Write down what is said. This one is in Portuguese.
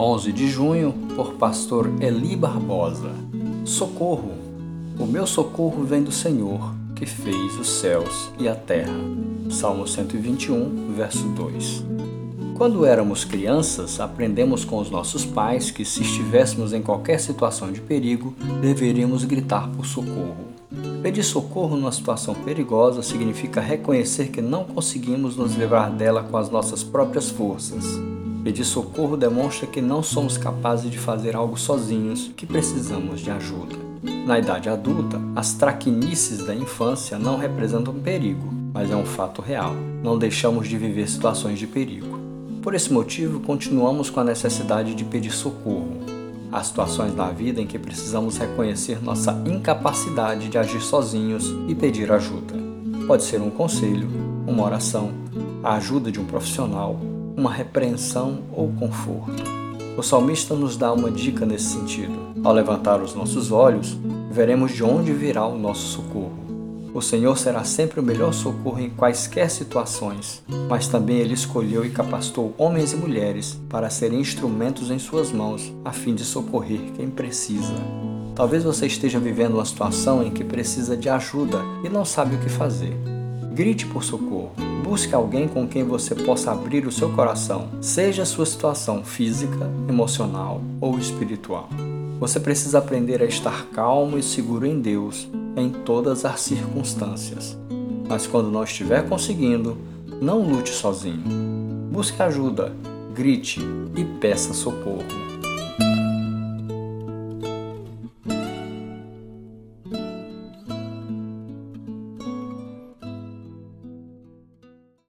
11 de junho, por pastor Eli Barbosa. Socorro! O meu socorro vem do Senhor, que fez os céus e a terra. Salmo 121, verso 2. Quando éramos crianças, aprendemos com os nossos pais que se estivéssemos em qualquer situação de perigo, deveríamos gritar por socorro. Pedir socorro numa situação perigosa significa reconhecer que não conseguimos nos livrar dela com as nossas próprias forças. Pedir socorro demonstra que não somos capazes de fazer algo sozinhos, que precisamos de ajuda. Na idade adulta, as traquinices da infância não representam perigo, mas é um fato real. Não deixamos de viver situações de perigo. Por esse motivo, continuamos com a necessidade de pedir socorro. Há situações na vida em que precisamos reconhecer nossa incapacidade de agir sozinhos e pedir ajuda. Pode ser um conselho, uma oração, a ajuda de um profissional, uma repreensão ou conforto. O salmista nos dá uma dica nesse sentido. Ao levantar os nossos olhos, veremos de onde virá o nosso socorro. O Senhor será sempre o melhor socorro em quaisquer situações, mas também Ele escolheu e capacitou homens e mulheres para serem instrumentos em Suas mãos, a fim de socorrer quem precisa. Talvez você esteja vivendo uma situação em que precisa de ajuda e não sabe o que fazer. Grite por socorro. Busque alguém com quem você possa abrir o seu coração, seja a sua situação física, emocional ou espiritual. Você precisa aprender a estar calmo e seguro em Deus em todas as circunstâncias. Mas quando não estiver conseguindo, não lute sozinho. Busque ajuda, grite e peça socorro.